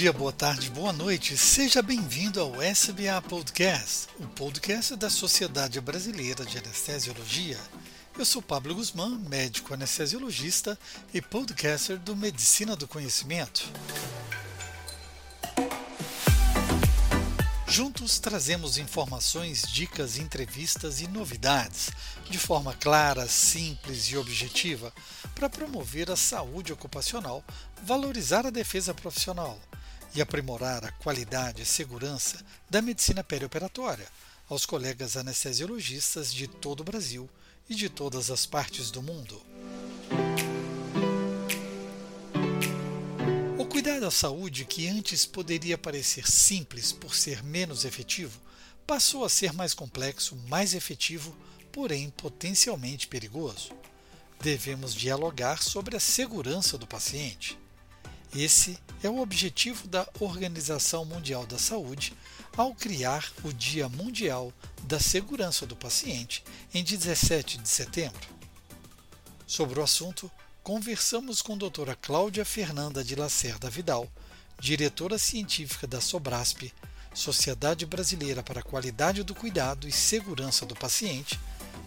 dia, boa tarde, boa noite. Seja bem-vindo ao SBA Podcast, o podcast da Sociedade Brasileira de Anestesiologia. Eu sou Pablo Guzmán, médico anestesiologista e podcaster do Medicina do Conhecimento. Juntos trazemos informações, dicas, entrevistas e novidades de forma clara, simples e objetiva para promover a saúde ocupacional, valorizar a defesa profissional e aprimorar a qualidade e segurança da medicina perioperatória aos colegas anestesiologistas de todo o Brasil e de todas as partes do mundo. cuidar da saúde, que antes poderia parecer simples por ser menos efetivo, passou a ser mais complexo, mais efetivo, porém potencialmente perigoso. Devemos dialogar sobre a segurança do paciente. Esse é o objetivo da Organização Mundial da Saúde ao criar o Dia Mundial da Segurança do Paciente em 17 de setembro. Sobre o assunto, conversamos com doutora Cláudia Fernanda de Lacerda Vidal, diretora científica da Sobrasp, Sociedade Brasileira para a Qualidade do Cuidado e Segurança do Paciente,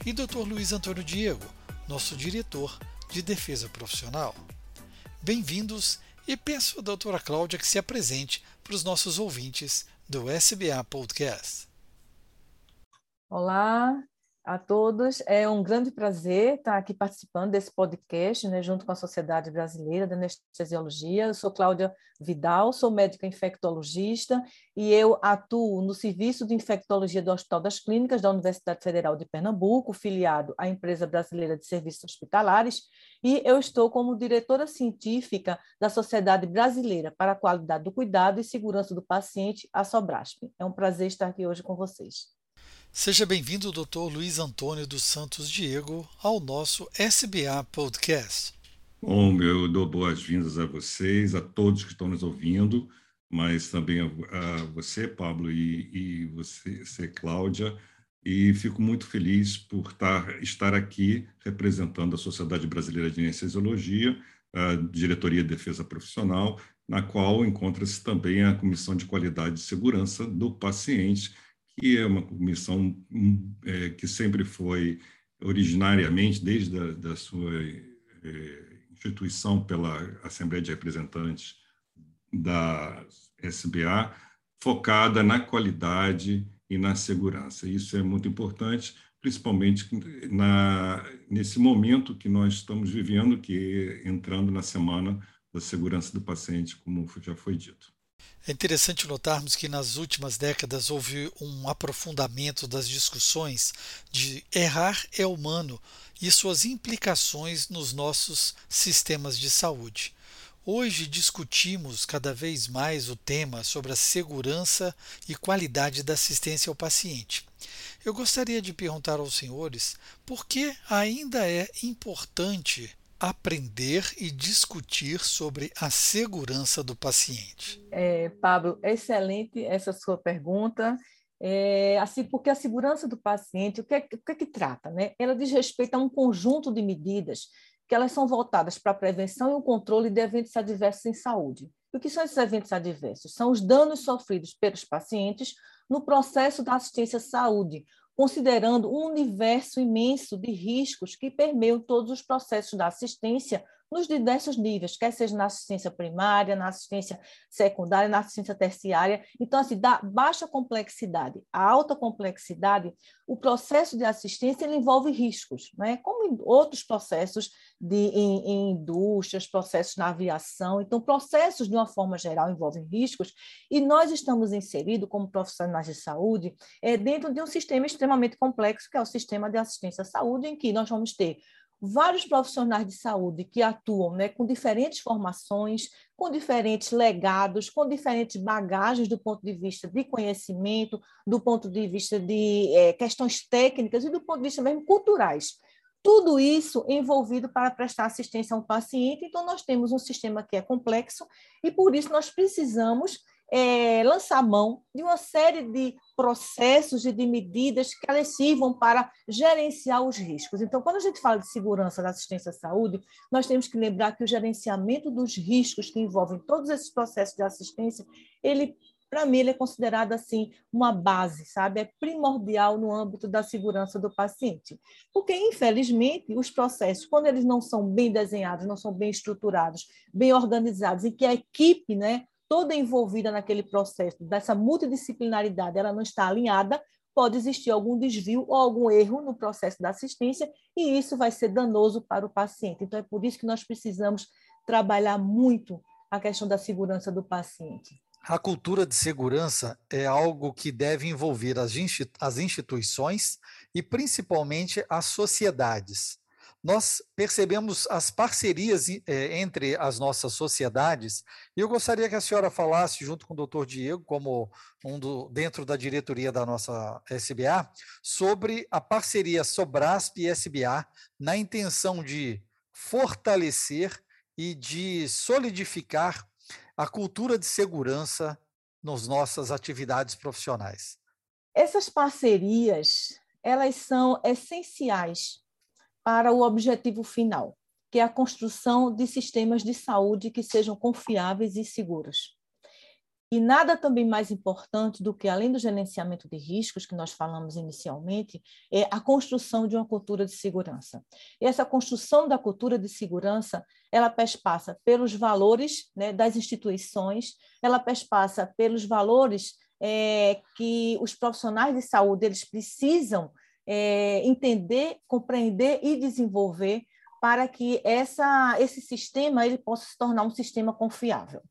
e Dr. Luiz Antônio Diego, nosso diretor de Defesa Profissional. Bem-vindos e peço à doutora Cláudia que se apresente para os nossos ouvintes do SBA Podcast. Olá, a todos. É um grande prazer estar aqui participando desse podcast, né, junto com a Sociedade Brasileira de Anestesiologia. Eu sou Cláudia Vidal, sou médica infectologista e eu atuo no Serviço de Infectologia do Hospital das Clínicas da Universidade Federal de Pernambuco, filiado à Empresa Brasileira de Serviços Hospitalares, e eu estou como diretora científica da Sociedade Brasileira para a Qualidade do Cuidado e Segurança do Paciente, a Sobrasp. É um prazer estar aqui hoje com vocês. Seja bem-vindo, Dr. Luiz Antônio dos Santos Diego, ao nosso SBA Podcast. Bom, eu dou boas-vindas a vocês, a todos que estão nos ouvindo, mas também a, você, Pablo, e, e você, você, Cláudia, e fico muito feliz por estar, estar aqui representando a Sociedade Brasileira de Anestesiologia, a Diretoria de Defesa Profissional, na qual encontra-se também a Comissão de Qualidade e Segurança do Paciente, que é uma comissão hum, é, que sempre foi originariamente, desde a da sua é, instituição pela Assembleia de Representantes da SBA, focada na qualidade e na segurança. Isso é muito importante, principalmente na, nesse momento que nós estamos vivendo, que é entrando na semana da segurança do paciente, como já foi dito. É interessante notarmos que nas últimas décadas houve um aprofundamento das discussões de errar é humano e suas implicações nos nossos sistemas de saúde. Hoje discutimos cada vez mais o tema sobre a segurança e qualidade da assistência ao paciente. Eu gostaria de perguntar aos senhores por que ainda é importante aprender e discutir sobre a segurança do paciente? É, Pablo, excelente essa sua pergunta. É, assim, porque a segurança do paciente, o que, é, o que é que trata? Né? Ela diz respeito a um conjunto de medidas que elas são voltadas para a prevenção e o controle de eventos adversos em saúde. E o que são esses eventos adversos? São os danos sofridos pelos pacientes no processo da assistência à saúde, considerando um universo imenso de riscos que permeiam todos os processos da assistência nos diversos níveis, quer seja na assistência primária, na assistência secundária, na assistência terciária. Então, assim, da baixa complexidade à alta complexidade, o processo de assistência envolve riscos, né? como outros processos de, em, em indústrias, processos na aviação. Então, processos, de uma forma geral, envolvem riscos, e nós estamos inseridos, como profissionais de saúde, é, dentro de um sistema extremamente complexo, que é o sistema de assistência à saúde, em que nós vamos ter vários profissionais de saúde que atuam né, com diferentes formações, com diferentes legados, com diferentes bagagens do ponto de vista de conhecimento, do ponto de vista de é, questões técnicas e do ponto de vista mesmo culturais. Tudo isso envolvido para prestar assistência a um paciente. Então, nós temos um sistema que é complexo e, por isso, nós precisamos é, lançar mão de uma série de processos e de medidas que elas sirvam para gerenciar os riscos. Então, quando a gente fala de segurança da assistência à saúde, nós temos que lembrar que o gerenciamento dos riscos que envolvem todos esses processos de assistência, ele para mim, ele é considerado assim uma base, sabe? É primordial no âmbito da segurança do paciente. Porque, infelizmente, os processos, quando eles não são bem desenhados, não são bem estruturados, bem organizados, em que a equipe, né, toda envolvida naquele processo, dessa multidisciplinaridade, ela não está alinhada, pode existir algum desvio ou algum erro no processo da assistência, e isso vai ser danoso para o paciente. Então, é por isso que nós precisamos trabalhar muito a questão da segurança do paciente. A cultura de segurança é algo que deve envolver as, instituições e principalmente as sociedades. Nós percebemos as parcerias eh, entre as nossas sociedades, e eu gostaria que a senhora falasse, junto com o doutor Diego, como um do, dentro da diretoria da nossa SBA, sobre a parceria Sobrasp e SBA na intenção de fortalecer e de solidificar a cultura de segurança nas nossas atividades profissionais? Essas parcerias, elas são essenciais para o objetivo final, que é a construção de sistemas de saúde que sejam confiáveis e seguros. E nada também mais importante do que, além do gerenciamento de riscos, que nós falamos inicialmente, é a construção de uma cultura de segurança. E essa construção da cultura de segurança, ela passa pelos valores né, das instituições, ela passa pelos valores é, que os profissionais de saúde eles precisam é, entender, compreender e desenvolver para que essa, esse sistema ele possa se tornar um sistema confiável.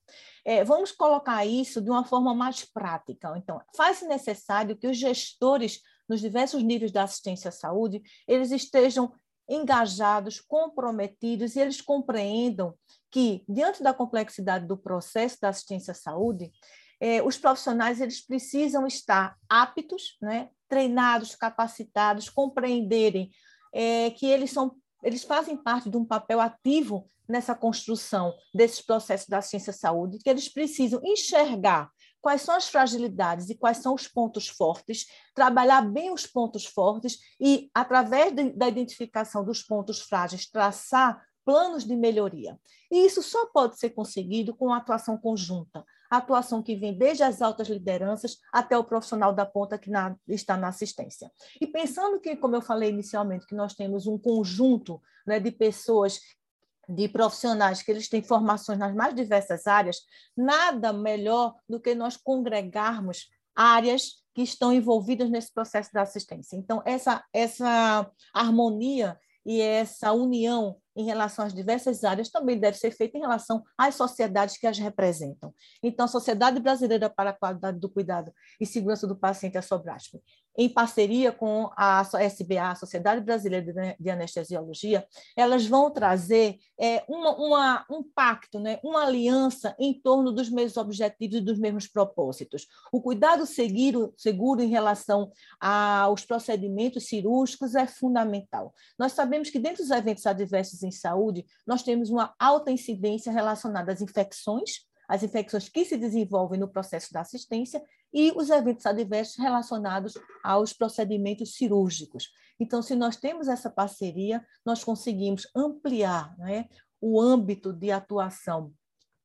É, vamos colocar isso de uma forma mais prática. Então, faz-se necessário que os gestores nos diversos níveis da assistência à saúde, eles estejam engajados, comprometidos e eles compreendam que, diante da complexidade do processo da assistência à saúde, é, os profissionais eles precisam estar aptos, né, treinados, capacitados, compreenderem é, que eles são eles fazem parte de um papel ativo nessa construção desses processos da ciência saúde, que eles precisam enxergar quais são as fragilidades e quais são os pontos fortes, trabalhar bem os pontos fortes e, através de, da identificação dos pontos frágeis, traçar planos de melhoria. E isso só pode ser conseguido com a atuação conjunta, a atuação que vem desde as altas lideranças até o profissional da ponta que na, está na assistência. E pensando que, como eu falei inicialmente, que nós temos um conjunto né, de pessoas de profissionais que eles têm formações nas mais diversas áreas, nada melhor do que nós congregarmos áreas que estão envolvidas nesse processo da assistência. Então, essa, essa harmonia e essa união em relação às diversas áreas também deve ser feita em relação às sociedades que as representam. Então, a Sociedade Brasileira para a Qualidade do Cuidado e Segurança do Paciente, a SOBRASP, em parceria com a SBA, a Sociedade Brasileira de Anestesiologia, elas vão trazer é, uma, uma, um pacto, né, uma aliança em torno dos mesmos objetivos e dos mesmos propósitos. O cuidado seguro, seguro em relação aos procedimentos cirúrgicos é fundamental. Nós sabemos que dentro dos eventos adversos em saúde, nós temos uma alta incidência relacionada às infecções, as infecções que se desenvolvem no processo da assistência e os eventos adversos relacionados aos procedimentos cirúrgicos. Então, se nós temos essa parceria, nós conseguimos ampliar né, o âmbito de atuação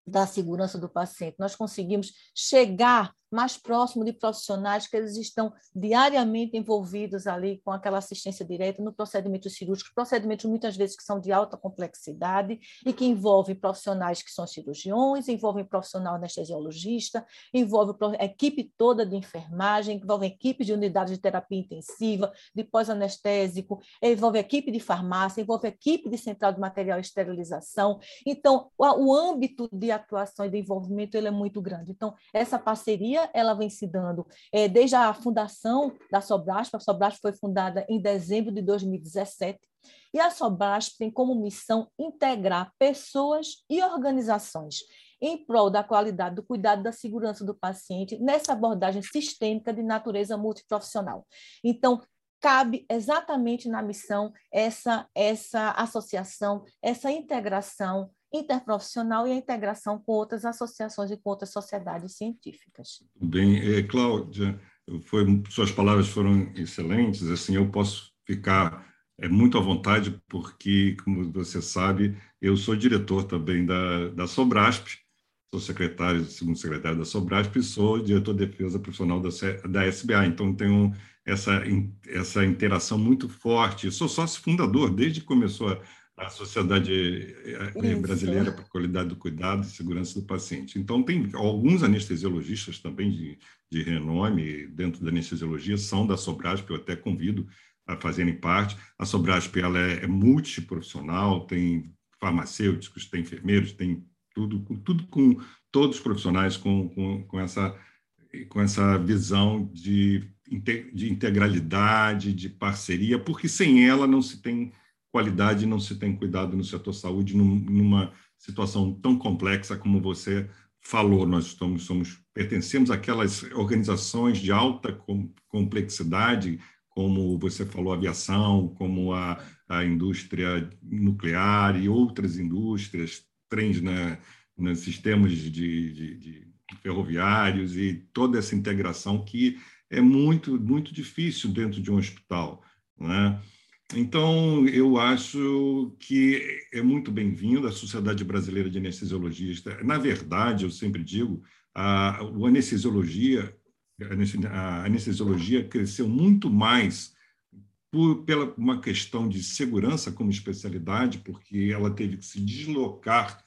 da segurança do paciente, nós conseguimos chegar mais próximo de profissionais que eles estão diariamente envolvidos ali com aquela assistência direta no procedimento cirúrgico, procedimentos muitas vezes que são de alta complexidade e que envolvem profissionais que são cirurgiões, envolvem profissional anestesiologista, envolve a equipe toda de enfermagem, envolve equipe de unidade de terapia intensiva, de pós-anestésico, envolve equipe de farmácia, envolve equipe de central de material e esterilização. Então, o âmbito de atuação e de envolvimento ele é muito grande. Então, essa parceria ela vem se dando é, desde a fundação da Sobrasp. A Sobrasp foi fundada em dezembro de 2017 e a Sobrasp tem como missão integrar pessoas e organizações em prol da qualidade do cuidado da segurança do paciente nessa abordagem sistêmica de natureza multiprofissional. Então, cabe exatamente na missão essa essa associação, essa integração interprofissional e a integração com outras associações e com outras sociedades científicas. Bem, é, Cláudia, foi, suas palavras foram excelentes. Assim, eu posso ficar é, muito à vontade, porque, como você sabe, eu sou diretor também da, da Sobrasp, sou secretário, segundo secretário da Sobrasp, e sou diretor de defesa profissional da, da SBA. Então, tenho essa, essa interação muito forte. Sou sócio fundador, desde que começou a, a Sociedade eh, eh, Isso. Brasileira para a Qualidade do Cuidado e Segurança do Paciente. Então, tem alguns anestesiologistas também de, de renome dentro da anestesiologia, são da Sobrasp, eu até convido a fazerem parte. A Sobrasp ela é, é multiprofissional, tem farmacêuticos, tem enfermeiros, tem tudo, tudo com todos os profissionais com, com, com, essa, com essa visão de, de integralidade, de parceria, porque sem ela não se tem qualidade não se tem cuidado no setor saúde numa situação tão complexa como você falou. Nós estamos, somos, pertencemos àquelas organizações de alta complexidade, como você falou, aviação, como a, a indústria nuclear e outras indústrias, trens na, nos sistemas de, de, de ferroviários e toda essa integração que é muito, muito difícil dentro de um hospital. Né? Então, eu acho que é muito bem-vindo a Sociedade Brasileira de Anestesiologistas. Na verdade, eu sempre digo, a, a anestesiologia, a anestesiologia cresceu muito mais por, pela uma questão de segurança como especialidade, porque ela teve que se deslocar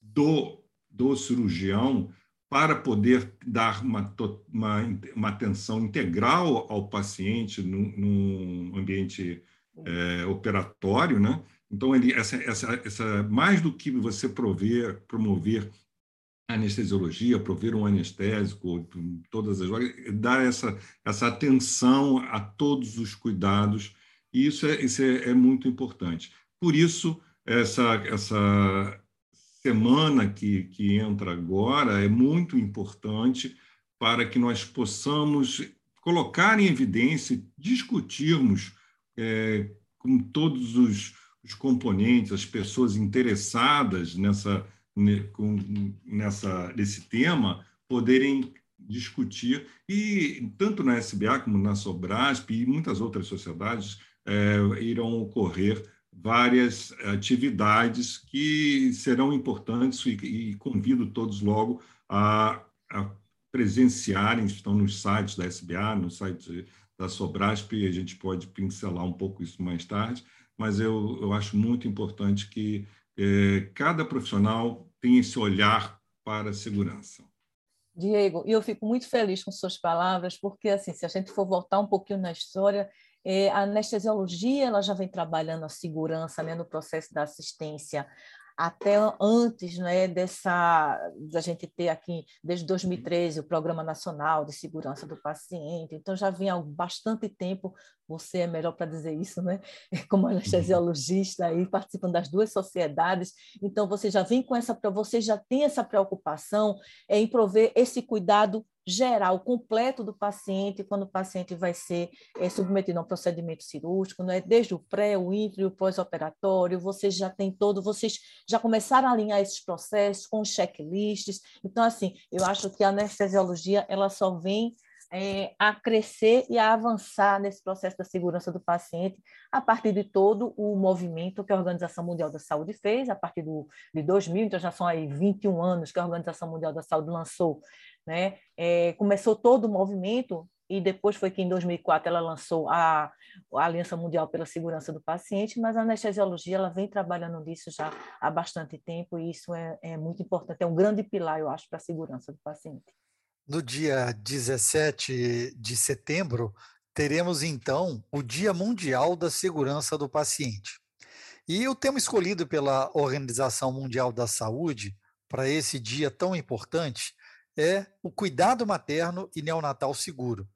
do, do cirurgião para poder dar uma, uma, uma atenção integral ao paciente num, num ambiente é, operatório, né? Então, ele, essa, essa, essa, mais do que você prover, promover anestesiologia, prover um anestésico, todas as drogas, dar essa, essa atenção a todos os cuidados, e isso é, isso é, é muito importante. Por isso, essa, essa semana que, que entra agora é muito importante para que nós possamos colocar em evidência, discutirmos é, com todos os, os, componentes, as pessoas interessadas nessa, com, nessa, nesse tema, poderem discutir, e tanto na SBA como na Sobrasp e muitas outras sociedades é, irão ocorrer várias atividades que serão importantes e, e convido todos logo a, a presenciarem, estão nos sites da SBA, no site da Sobrasp, e a gente pode pincelar um pouco isso mais tarde, mas eu, eu acho muito importante que é, cada profissional tenha esse olhar para a segurança. Diego, eu fico muito feliz com suas palavras, porque assim, se a gente for voltar um pouquinho na história, é, a anestesiologia ela já vem trabalhando a segurança né, no processo da assistência até antes né, dessa da gente ter aqui desde 2013 o Programa Nacional de Segurança do Paciente. Então já vinha há bastante tempo. Você é melhor para dizer isso, né? Como anestesiologista aí participando das duas sociedades. Então você já vem com essa você já tem essa preocupação em prover esse cuidado geral, completo do paciente, quando o paciente vai ser é, submetido a um procedimento cirúrgico, né? desde o pré, o intra o pós-operatório, vocês já têm todo, vocês já começaram a alinhar esses processos com checklists. Então, assim, eu acho que a anestesiologia ela só vem é, a crescer e a avançar nesse processo da segurança do paciente a partir de todo o movimento que a Organização Mundial da Saúde fez, a partir do, de 2000, então já são aí 21 anos que a Organização Mundial da Saúde lançou, né? É, começou todo o movimento e depois foi que em 2004 ela lançou a, a, Aliança Mundial pela Segurança do Paciente, mas a anestesiologia ela vem trabalhando nisso já há bastante tempo e isso é, é muito importante, é um grande pilar, eu acho, para a segurança do paciente. No dia 17 de setembro, teremos então o Dia Mundial da Segurança do Paciente. E o tema escolhido pela Organização Mundial da Saúde para esse dia tão importante é o cuidado materno e neonatal seguro.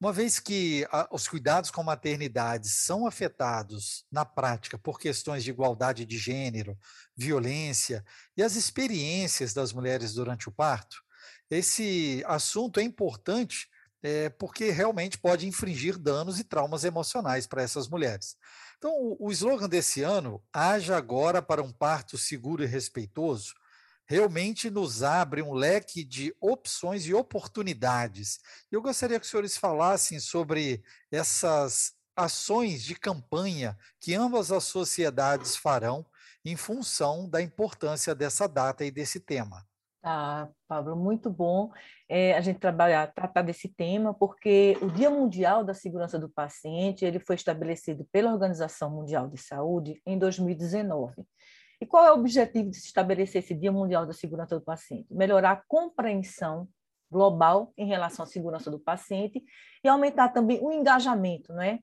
Uma vez que a, os cuidados com maternidade são afetados na prática por questões de igualdade de gênero, violência e as experiências das mulheres durante o parto, esse assunto é importante é, porque realmente pode infringir danos e traumas emocionais para essas mulheres. Então, o, o slogan desse ano, Haja Agora para um Parto Seguro e Respeitoso, realmente nos abre um leque de opções e oportunidades. Eu gostaria que os senhores falassem sobre essas ações de campanha que ambas as sociedades farão em função da importância dessa data e desse tema. Ah, Pablo, muito bom é, a gente trabalhar, tratar desse tema, porque o Dia Mundial da Segurança do Paciente ele foi estabelecido pela Organização Mundial de Saúde em 2019. E qual é o objetivo de se estabelecer esse Dia Mundial da Segurança do Paciente? Melhorar a compreensão global em relação à segurança do paciente e aumentar também o engajamento, não é?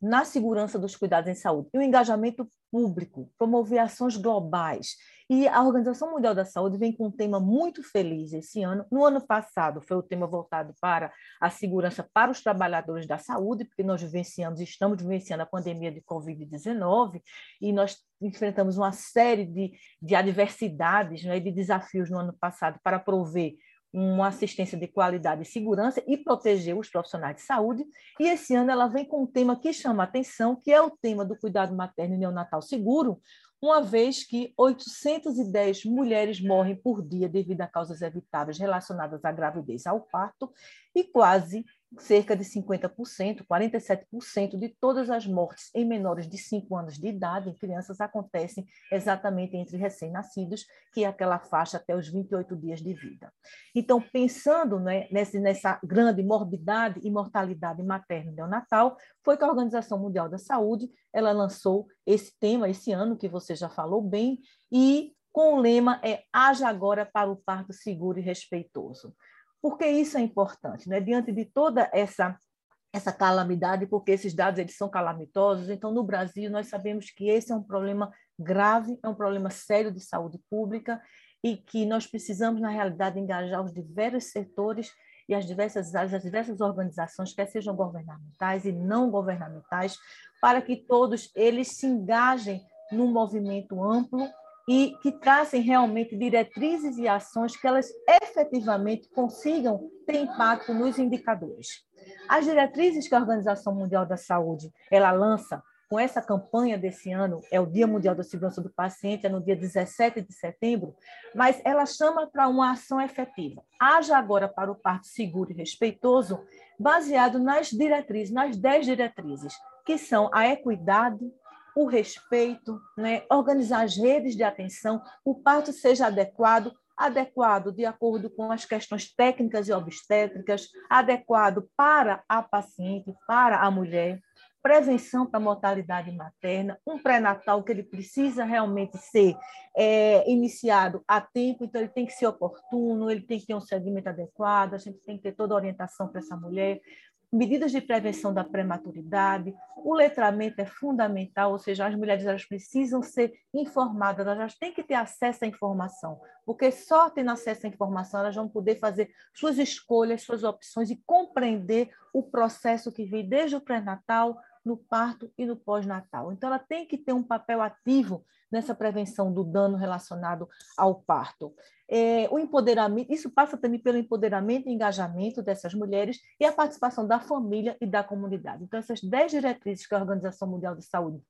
na segurança dos cuidados em saúde e o engajamento público, promover ações globais. E a Organização Mundial da Saúde vem com um tema muito feliz esse ano. No ano passado foi o tema voltado para a segurança para os trabalhadores da saúde, porque nós vivenciamos, estamos vivenciando a pandemia de Covid-19 e nós enfrentamos uma série de, de adversidades né, de desafios no ano passado para prover uma assistência de qualidade e segurança e proteger os profissionais de saúde. E esse ano ela vem com um tema que chama atenção, que é o tema do cuidado materno e neonatal seguro, uma vez que 810 mulheres morrem por dia devido a causas evitáveis relacionadas à gravidez ao parto e quase cerca de 50%, 47% de todas as mortes em menores de 5 anos de idade, em crianças, acontecem exatamente entre recém-nascidos, que é aquela faixa até os 28 dias de vida. Então, pensando né, nessa, nessa grande morbidade e mortalidade materna e neonatal, foi que a Organização Mundial da Saúde ela lançou esse tema esse ano, que você já falou bem, e com o lema é Haja agora para o parto seguro e respeitoso. Por que isso é importante? Né? Diante de toda essa essa calamidade, porque esses dados eles são calamitosos. Então, no Brasil, nós sabemos que esse é um problema grave, é um problema sério de saúde pública e que nós precisamos, na realidade, engajar os diversos setores e as diversas áreas, as diversas organizações, quer sejam governamentais e não governamentais, para que todos eles se engajem num movimento amplo e que tracem realmente diretrizes e ações que elas efetivamente consigam ter impacto nos indicadores. As diretrizes que a Organização Mundial da Saúde ela lança com essa campanha desse ano, é o Dia Mundial da Segurança do Paciente, é no dia 17 de setembro, mas ela chama para uma ação efetiva. Haja agora para o parto seguro e respeitoso, baseado nas diretrizes, nas dez diretrizes, que são a equidade, o respeito, né? organizar as redes de atenção, o parto seja adequado, adequado de acordo com as questões técnicas e obstétricas, adequado para a paciente, para a mulher, prevenção para a mortalidade materna, um pré-natal que ele precisa realmente ser é, iniciado a tempo, então ele tem que ser oportuno, ele tem que ter um segmento adequado, a gente tem que ter toda a orientação para essa mulher, medidas de prevenção da prematuridade, o letramento é fundamental, ou seja, as mulheres elas precisam ser informadas, elas têm que ter acesso à informação, porque só tendo acesso à informação elas vão poder fazer suas escolhas, suas opções e compreender o processo que vem desde o pré-natal, no parto e no pós-natal. Então, ela tem que ter um papel ativo nessa prevenção do dano relacionado ao parto. É, o empoderamento, isso passa também pelo empoderamento e engajamento dessas mulheres e a participação da família e da comunidade. Então, essas dez diretrizes que a Organização Mundial de Saúde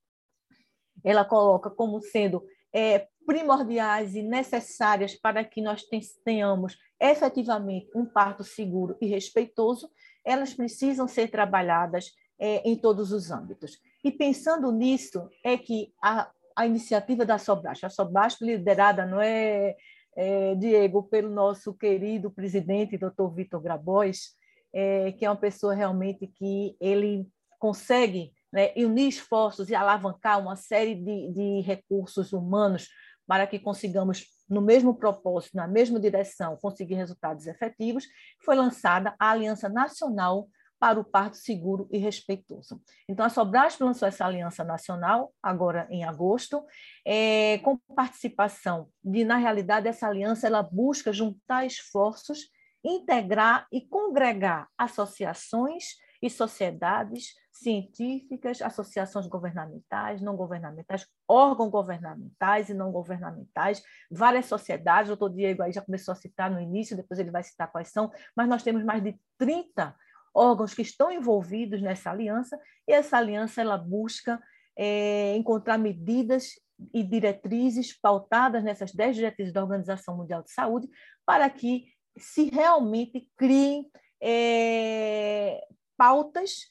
ela coloca como sendo é, primordiais e necessárias para que nós tenhamos efetivamente um parto seguro e respeitoso, elas precisam ser trabalhadas é, em todos os âmbitos. E pensando nisso, é que a, a iniciativa da Sobrasto, a Sobrasto liderada, não é, é, Diego, pelo nosso querido presidente, doutor Vitor Grabois, é, que é uma pessoa realmente que ele consegue né, unir esforços e alavancar uma série de, de recursos humanos para que consigamos, no mesmo propósito, na mesma direção, conseguir resultados efetivos, foi lançada a Aliança Nacional para o parto seguro e respeitoso. Então, a Sobrasp lançou essa aliança nacional, agora em agosto, é, com participação de, na realidade, essa aliança ela busca juntar esforços, integrar e congregar associações e sociedades científicas, associações governamentais, não governamentais, órgãos governamentais e não governamentais, várias sociedades, o doutor Diego aí já começou a citar no início, depois ele vai citar quais são, mas nós temos mais de 30 órgãos que estão envolvidos nessa aliança, e essa aliança ela busca é, encontrar medidas e diretrizes pautadas nessas dez diretrizes da Organização Mundial de Saúde para que se realmente criem é, pautas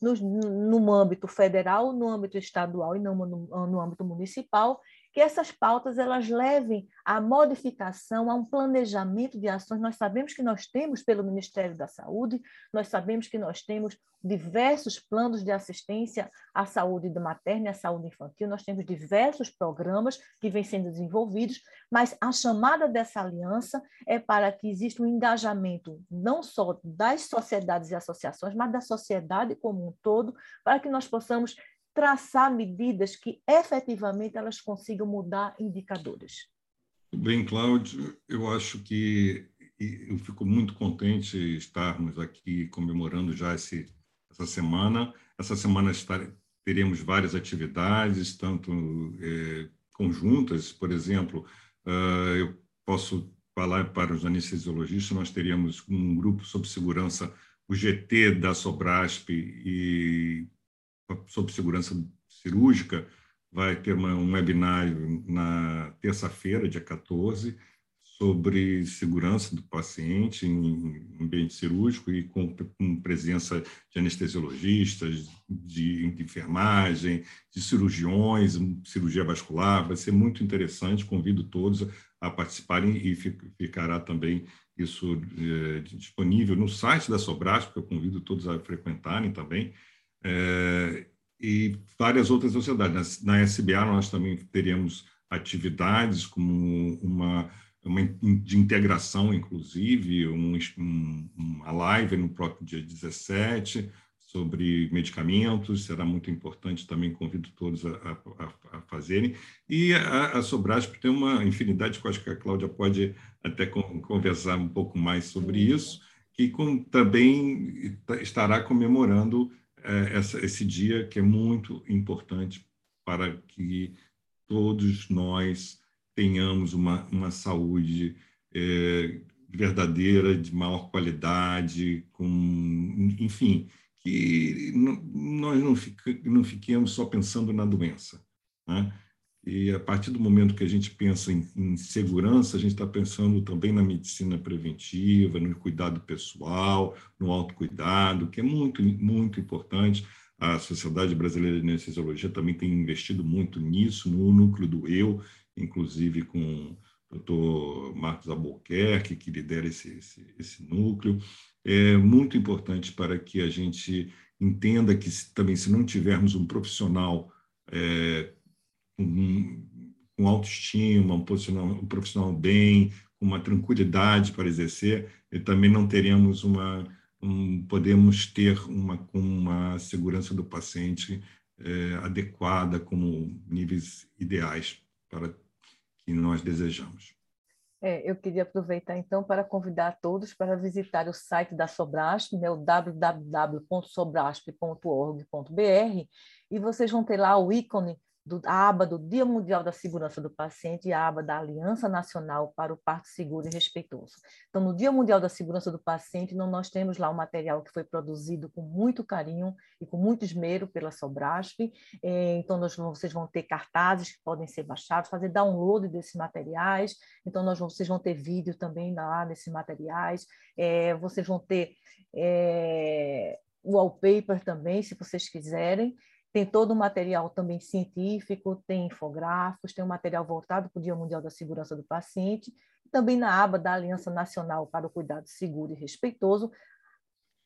no, no âmbito federal, no âmbito estadual e no, no, no âmbito municipal, que essas pautas elas levem à modificação, a um planejamento de ações. Nós sabemos que nós temos pelo Ministério da Saúde, nós sabemos que nós temos diversos planos de assistência à saúde materna e à saúde infantil, nós temos diversos programas que vêm sendo desenvolvidos, mas a chamada dessa aliança é para que exista um engajamento não só das sociedades e associações, mas da sociedade como um todo, para que nós possamos traçar medidas que efetivamente elas consigam mudar indicadores. Bem, Cláudio, eu acho que eu fico muito contente estarmos aqui comemorando já esse, essa semana. Essa semana teremos várias atividades, tanto é, conjuntas, por exemplo, uh, eu posso falar para os anestesiologistas, nós teríamos um grupo sobre segurança, o GT da Sobrasp e sobre segurança cirúrgica, vai ter uma, um webinário na terça-feira, dia 14, sobre segurança do paciente em ambiente cirúrgico e com, com presença de anestesiologistas, de, de, enfermagem, de cirurgiões, cirurgia vascular. Vai ser muito interessante. Convido todos a participarem e ficará também isso é, disponível no site da Sobras, porque eu convido todos a frequentarem também é, e várias outras sociedades. Na, na SBA, nós também teríamos atividades como uma, uma de integração, inclusive, um, um, uma live no próprio dia 17 sobre medicamentos, será muito importante também, convido todos a, a, a fazerem. E a, a Sobrasp tem uma infinidade, que acho que a Cláudia pode até conversar um pouco mais sobre isso, que com, também estará comemorando é, essa, esse dia que é muito importante para que todos nós tenhamos uma, uma saúde é, verdadeira, de maior qualidade, com, enfim, que nós não, não fiquemos só pensando na doença. Né? E a partir do momento que a gente pensa em, em segurança, a gente está pensando também na medicina preventiva, no cuidado pessoal, no autocuidado, que é muito, muito importante. A Sociedade Brasileira de Anestesiologia também tem investido muito nisso, no núcleo do eu, inclusive com o doutor Marcos Albuquerque, que lidera esse, esse, esse núcleo. É muito importante para que a gente entenda que também, se não tivermos um profissional é, com, com autoestima, um um profissional bem, com uma tranquilidade para exercer, e também não teremos uma, um, podemos ter uma, uma segurança do paciente é, adequada, como níveis ideais para que nós desejamos. É, eu queria aproveitar então para convidar todos para visitar o site da Sobrasp, né, o www.sobrasp.org.br, e vocês vão ter lá o ícone do, a aba do Dia Mundial da Segurança do Paciente e a aba da Aliança Nacional para o Parto Seguro e Respeitoso. Então, no Dia Mundial da Segurança do Paciente, nós temos lá um material que foi produzido com muito carinho e com muito esmero pela Sobrasp. É, então, nós, vocês vão ter cartazes que podem ser baixados, fazer download desses materiais. Então, nós, vocês vão ter vídeo também lá nesses materiais. É, vocês vão ter é, wallpaper também, se vocês quiserem. Tem todo o material também científico, tem infográficos, tem um material voltado para o Dia Mundial da Segurança do Paciente, também na aba da Aliança Nacional para o Cuidado Seguro e Respeitoso.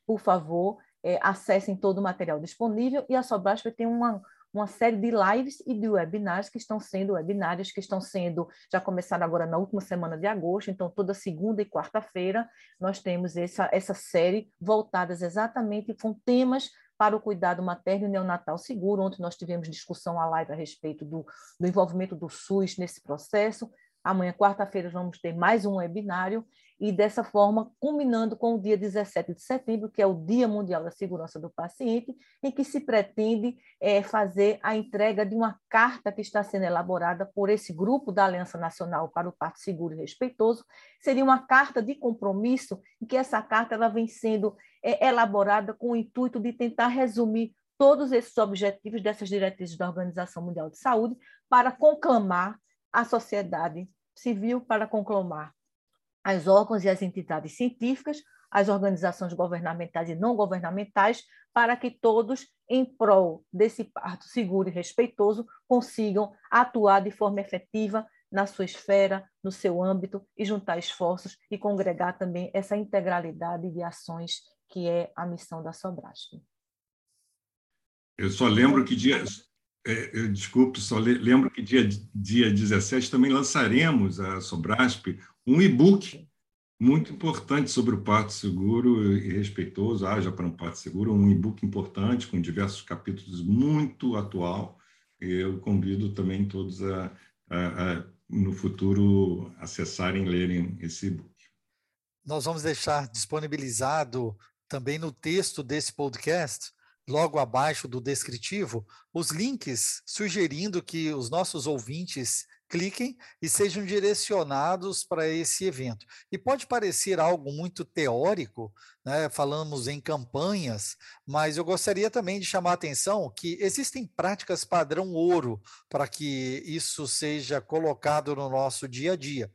Por favor, é, acessem todo o material disponível e a Sobrasp tem uma, uma série de lives e de webinars que estão sendo webinários que estão sendo já começaram agora na última semana de agosto, então toda segunda e quarta-feira nós temos essa, essa série voltadas exatamente com temas para o cuidado materno e neonatal seguro, onde nós tivemos discussão a live a respeito do, do envolvimento do SUS nesse processo. Amanhã, quarta-feira, vamos ter mais um webinário. E dessa forma, culminando com o dia 17 de setembro, que é o Dia Mundial da Segurança do Paciente, em que se pretende é, fazer a entrega de uma carta que está sendo elaborada por esse grupo da Aliança Nacional para o Parto Seguro e Respeitoso. Seria uma carta de compromisso, em que essa carta ela vem sendo é, elaborada com o intuito de tentar resumir todos esses objetivos dessas diretrizes da Organização Mundial de Saúde para conclamar a sociedade civil, para conclamar as órgãos e as entidades científicas, as organizações governamentais e não governamentais, para que todos, em prol desse parto seguro e respeitoso, consigam atuar de forma efetiva na sua esfera, no seu âmbito, e juntar esforços e congregar também essa integralidade de ações que é a missão da Sobrasp. Eu só lembro que dia. É, eu, desculpe, só lembro que dia, dia 17 também lançaremos a Sobrasp um e-book muito importante sobre o parto seguro e respeitoso, haja para um parto seguro, um e-book importante com diversos capítulos muito atual. Eu convido também todos a, a, a no futuro acessarem e lerem esse e-book. Nós vamos deixar disponibilizado também no texto desse podcast logo abaixo do descritivo, os links sugerindo que os nossos ouvintes cliquem e sejam direcionados para esse evento. E pode parecer algo muito teórico, né? falamos em campanhas, mas eu gostaria também de chamar a atenção que existem práticas padrão ouro para que isso seja colocado no nosso dia a dia.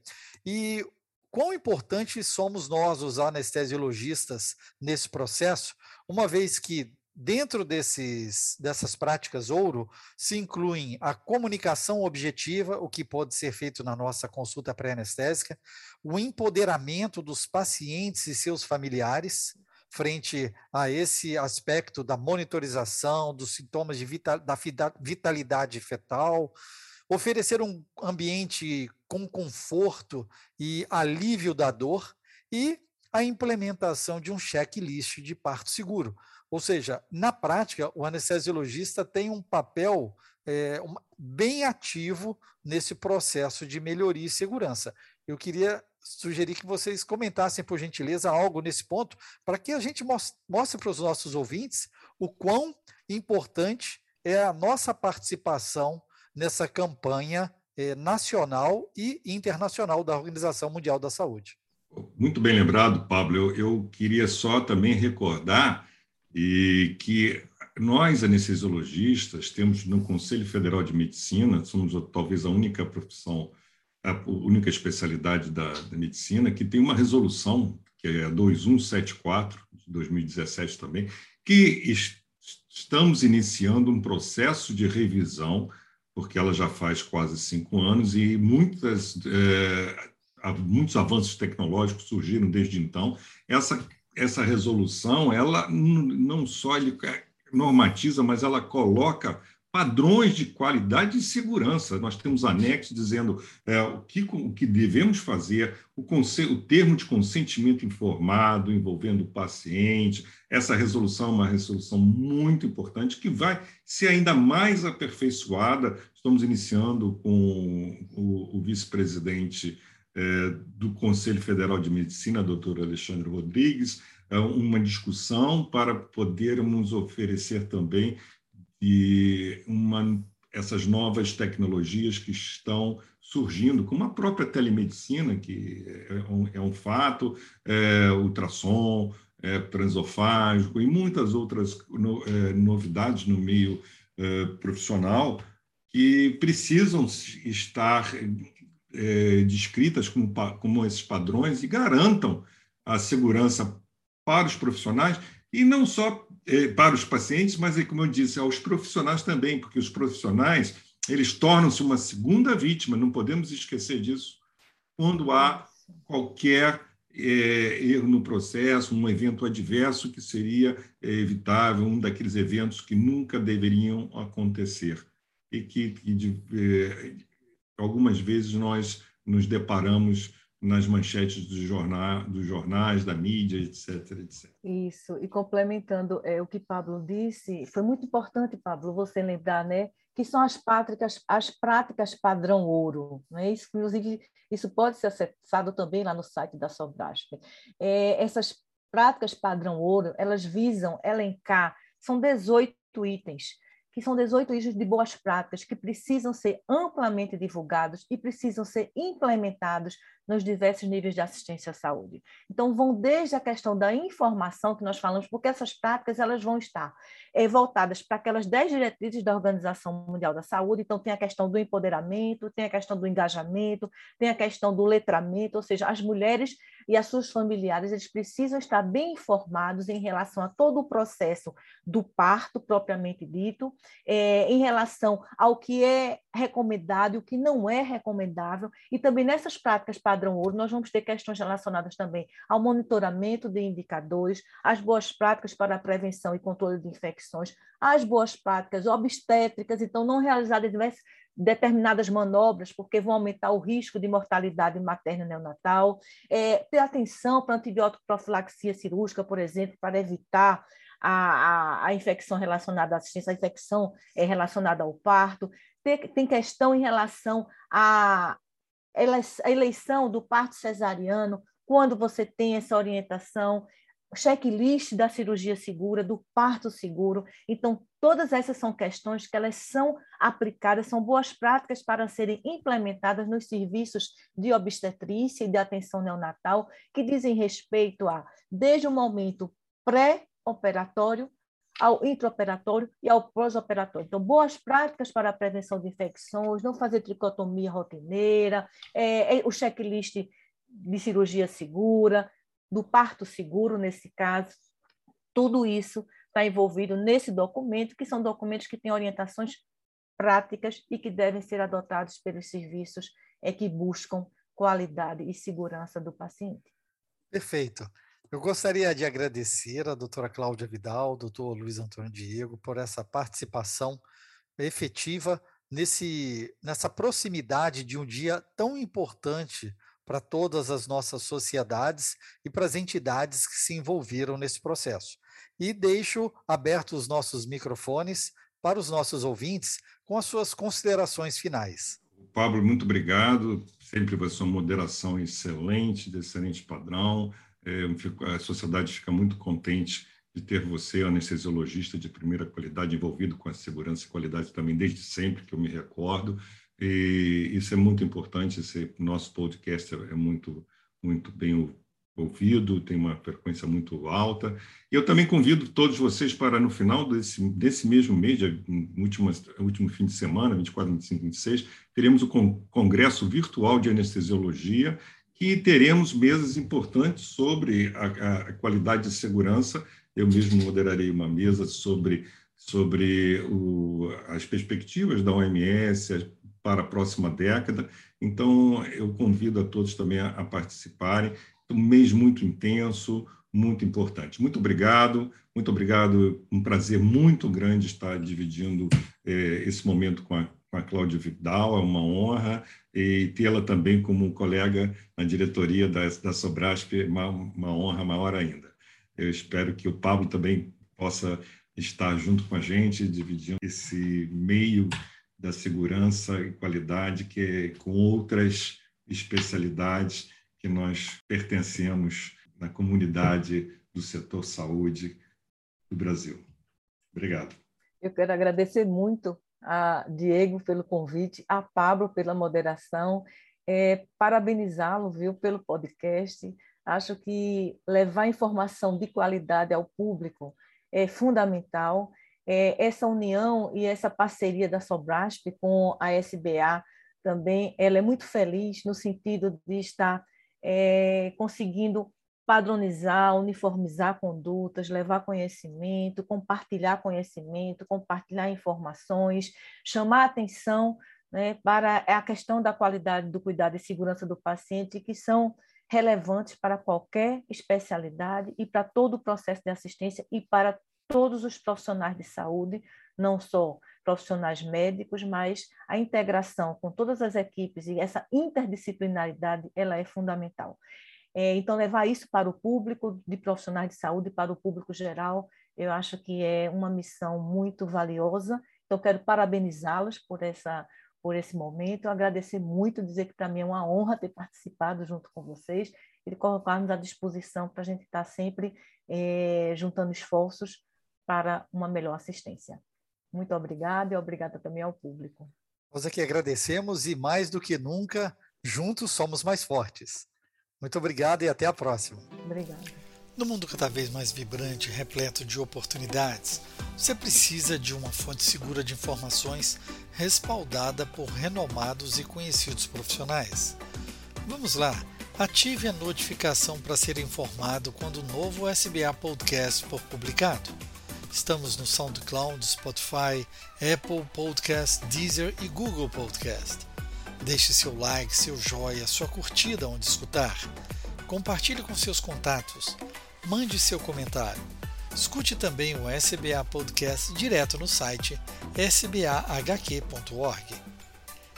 E quão importantes somos nós, os anestesiologistas, nesse processo, uma vez que Dentro desses, dessas práticas ouro, se incluem a comunicação objetiva, o que pode ser feito na nossa consulta pré-anestésica, o empoderamento dos pacientes e seus familiares, frente a esse aspecto da monitorização, dos sintomas de vital, da vitalidade fetal, oferecer um ambiente com conforto e alívio da dor e a implementação de um checklist de parto seguro ou seja, na prática, o anestesiologista tem um papel é, bem ativo nesse processo de melhoria e segurança. Eu queria sugerir que vocês comentassem, por gentileza, algo nesse ponto, para que a gente mostre para os nossos ouvintes o quão importante é a nossa participação nessa campanha é, nacional e internacional da Organização Mundial da Saúde. Muito bem lembrado, Pablo. Eu, eu queria só também recordar e que nós, anestesiologistas, temos no Conselho Federal de Medicina, somos talvez a única profissão, a única especialidade da, da medicina, que tem uma resolução, que é a 2174, de 2017 também, que est estamos iniciando um processo de revisão, porque ela já faz quase cinco anos e muitas, é, muitos avanços tecnológicos surgiram desde então. Essa essa resolução, ela não só ele normatiza, mas ela coloca padrões de qualidade e segurança. Nós temos anexos dizendo é, o, que, o que devemos fazer, o, o termo de consentimento informado envolvendo o paciente. Essa resolução é uma resolução muito importante que vai ser ainda mais aperfeiçoada. Estamos iniciando com o, o vice-presidente do Conselho Federal de Medicina, doutor Alexandre Rodrigues, é uma discussão para podermos oferecer também uma, essas novas tecnologias que estão surgindo, como a própria telemedicina, que é um, é um fato, é, ultrassom, é, transofágico e muitas outras no, é, novidades no meio é, profissional que precisam estar é, descritas como, como esses padrões e garantam a segurança para os profissionais e não só é, para os pacientes, mas, como eu disse, aos profissionais também, porque os profissionais eles tornam-se uma segunda vítima, não podemos esquecer disso, quando há qualquer é, erro no processo, um evento adverso que seria é, evitável, um daqueles eventos que nunca deveriam acontecer e que, que de, é, algumas vezes nós nos deparamos nas manchetes dos, jornal, dos jornais, da mídia, etc, etc. Isso, e complementando é, o que Pablo disse, foi muito importante, Pablo, você lembrar, né, que são as práticas, as práticas padrão ouro, né? Isso, inclusive, isso pode ser acessado também lá no site da Sobrasp. É, essas práticas padrão ouro, elas visam elencar, são 18 itens, que são 18 itens de boas práticas que precisam ser amplamente divulgados e precisam ser implementados nos diversos níveis de assistência à saúde. Então, vão desde a questão da informação que nós falamos, porque essas práticas elas vão estar é, voltadas para aquelas 10 diretrizes da Organização Mundial da Saúde. Então, tem a questão do empoderamento, tem a questão do engajamento, tem a questão do letramento, ou seja, as mulheres e as suas familiares eles precisam estar bem informados em relação a todo o processo do parto propriamente dito, é, em relação ao que é recomendado e o que não é recomendável, e também nessas práticas padrão ouro, nós vamos ter questões relacionadas também ao monitoramento de indicadores, às boas práticas para a prevenção e controle de infecções, às boas práticas obstétricas, então não realizar determinadas manobras, porque vão aumentar o risco de mortalidade materna neonatal, é, ter atenção para antibiótico profilaxia cirúrgica, por exemplo, para evitar a, a, a, infecção relacionada à assistência, a infecção é, relacionada ao parto, tem, tem questão em relação a eleição do parto cesariano, quando você tem essa orientação, checklist da cirurgia segura, do parto seguro. Então, todas essas são questões que elas são aplicadas, são boas práticas para serem implementadas nos serviços de obstetrícia e de atenção neonatal, que dizem respeito a, desde o momento pré-operatório ao intraoperatório e ao pós-operatório. Então, boas práticas para a prevenção de infecções, não fazer tricotomia rotineira, é, é, o checklist de cirurgia segura, do parto seguro, nesse caso, tudo isso está envolvido nesse documento, que são documentos que têm orientações práticas e que devem ser adotados pelos serviços é, que buscam qualidade e segurança do paciente. Perfeito. Eu gostaria de agradecer a doutora Cláudia Vidal, doutor Luiz Antônio Diego, por essa participação efetiva nesse, nessa proximidade de um dia tão importante para todas as nossas sociedades e para as entidades que se envolveram nesse processo. E deixo abertos os nossos microfones para os nossos ouvintes com as suas considerações finais. Pablo, muito obrigado. Sempre a sua moderação excelente, de excelente padrão é, a sociedade fica muito contente de ter você, anestesiologista de primeira qualidade, envolvido com a segurança e qualidade também desde sempre, que eu me recordo. E isso é muito importante. Esse nosso podcast é muito, muito bem ouvido, tem uma frequência muito alta. E eu também convido todos vocês para, no final desse, desse mesmo mês, último, último fim de semana, 24, 25, 26, teremos o Congresso Virtual de Anestesiologia, que teremos mesas importantes sobre a, a qualidade de segurança. Eu mesmo moderarei uma mesa sobre, sobre o, as perspectivas da OMS para a próxima década. Então, eu convido a todos também a, a participarem. Um mês muito intenso, muito importante. Muito obrigado, muito obrigado. Um prazer muito grande estar dividindo eh, esse momento com a, com a Cláudia Vidal, é uma honra, e tê-la também como colega na diretoria da, da Sobrasp, uma, uma honra maior ainda. Eu espero que o Pablo também possa estar junto com a gente, dividindo esse meio da segurança e qualidade que é com outras especialidades que nós pertencemos na comunidade do setor saúde do Brasil. Obrigado. Eu quero agradecer muito a Diego pelo convite, a Pablo pela moderação, é, parabenizá-lo, viu, pelo podcast. Acho que levar informação de qualidade ao público é fundamental. É, essa união e essa parceria da Sobrasp com a SBA também, ela é muito feliz no sentido de estar é, conseguindo padronizar, uniformizar condutas, levar conhecimento, compartilhar conhecimento, compartilhar informações, chamar atenção né, para a questão da qualidade do cuidado e segurança do paciente, que são relevantes para qualquer especialidade e para todo o processo de assistência e para todos os profissionais de saúde não só profissionais médicos, mas a integração com todas as equipes e essa interdisciplinaridade ela é fundamental. É, então, levar isso para o público de profissionais de saúde, para o público geral, eu acho que é uma missão muito valiosa. Então, quero parabenizá-los por essa por esse momento, agradecer muito, dizer que para mim é uma honra ter participado junto com vocês e colocar-nos à disposição para a gente estar sempre é, juntando esforços para uma melhor assistência. Muito obrigada e obrigada também ao público. Nós aqui agradecemos e mais do que nunca, juntos somos mais fortes. Muito obrigado e até a próxima. Obrigada. No mundo cada vez mais vibrante, repleto de oportunidades, você precisa de uma fonte segura de informações respaldada por renomados e conhecidos profissionais. Vamos lá, ative a notificação para ser informado quando o novo SBA Podcast for publicado. Estamos no SoundCloud, Spotify, Apple Podcast, Deezer e Google Podcast. Deixe seu like, seu joia, sua curtida onde escutar. Compartilhe com seus contatos. Mande seu comentário. Escute também o SBA Podcast direto no site sbahq.org.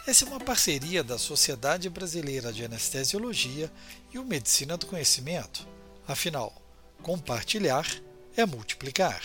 Essa é uma parceria da Sociedade Brasileira de Anestesiologia e o Medicina do Conhecimento. Afinal, compartilhar é multiplicar.